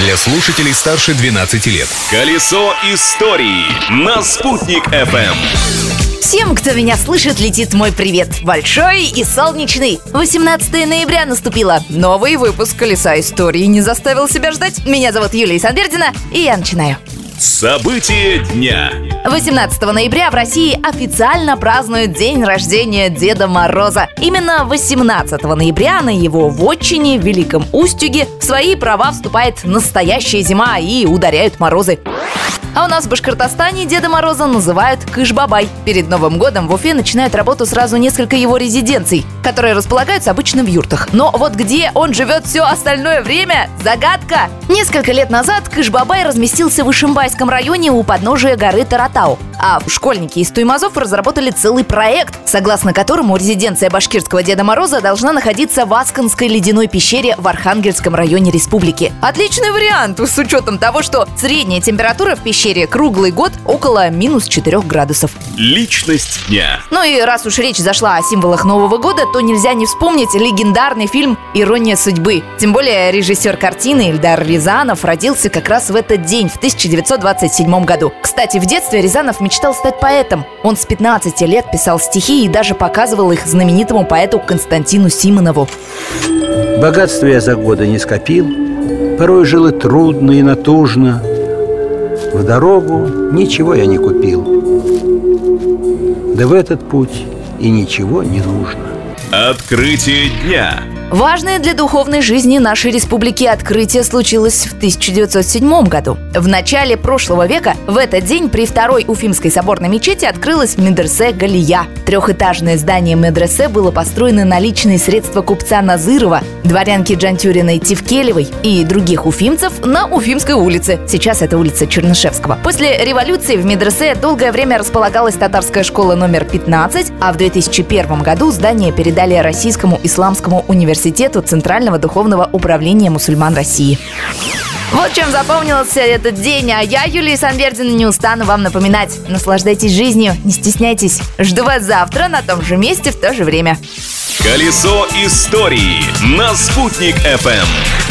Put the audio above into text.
Для слушателей старше 12 лет. Колесо истории на «Спутник FM. Всем, кто меня слышит, летит мой привет. Большой и солнечный. 18 ноября наступило. Новый выпуск «Колеса истории» не заставил себя ждать. Меня зовут Юлия Санвердина, и я начинаю. События дня. 18 ноября в России официально празднуют день рождения Деда Мороза. Именно 18 ноября на его вотчине Великом Устюге в свои права вступает настоящая зима и ударяют морозы. А у нас в Башкортостане Деда Мороза называют Кышбабай. Перед Новым годом в Уфе начинают работу сразу несколько его резиденций, которые располагаются обычно в юртах. Но вот где он живет все остальное время – загадка! Несколько лет назад Кышбабай разместился в Ишимбайском районе у подножия горы Таратау. А школьники из Туймазов разработали целый проект, согласно которому резиденция башкирского Деда Мороза должна находиться в Асканской ледяной пещере в Архангельском районе республики. Отличный вариант, с учетом того, что средняя температура в пещере круглый год около минус 4 градусов. Личность дня. Ну и раз уж речь зашла о символах Нового года, то нельзя не вспомнить легендарный фильм «Ирония судьбы». Тем более режиссер картины Ильдар Рязанов родился как раз в этот день, в 1927 году. Кстати, в детстве Рязанов мечтал стать поэтом. Он с 15 лет писал стихи и даже показывал их знаменитому поэту Константину Симонову. Богатство я за годы не скопил, Порой жил и трудно, и натужно. В дорогу ничего я не купил. Да в этот путь и ничего не нужно. Открытие дня. Важное для духовной жизни нашей республики открытие случилось в 1907 году. В начале прошлого века в этот день при второй Уфимской соборной мечети открылась медресе Галия. Трехэтажное здание медресе было построено на личные средства купца Назырова, дворянки Джантюриной Тивкелевой и других уфимцев на Уфимской улице. Сейчас это улица Чернышевского. После революции в медресе долгое время располагалась татарская школа номер 15, а в 2001 году здание передали Российскому исламскому университету университету Центрального духовного управления мусульман России. Вот чем запомнился этот день, а я, Юлия Санвердина, не устану вам напоминать. Наслаждайтесь жизнью, не стесняйтесь. Жду вас завтра на том же месте в то же время. Колесо истории на «Спутник FM.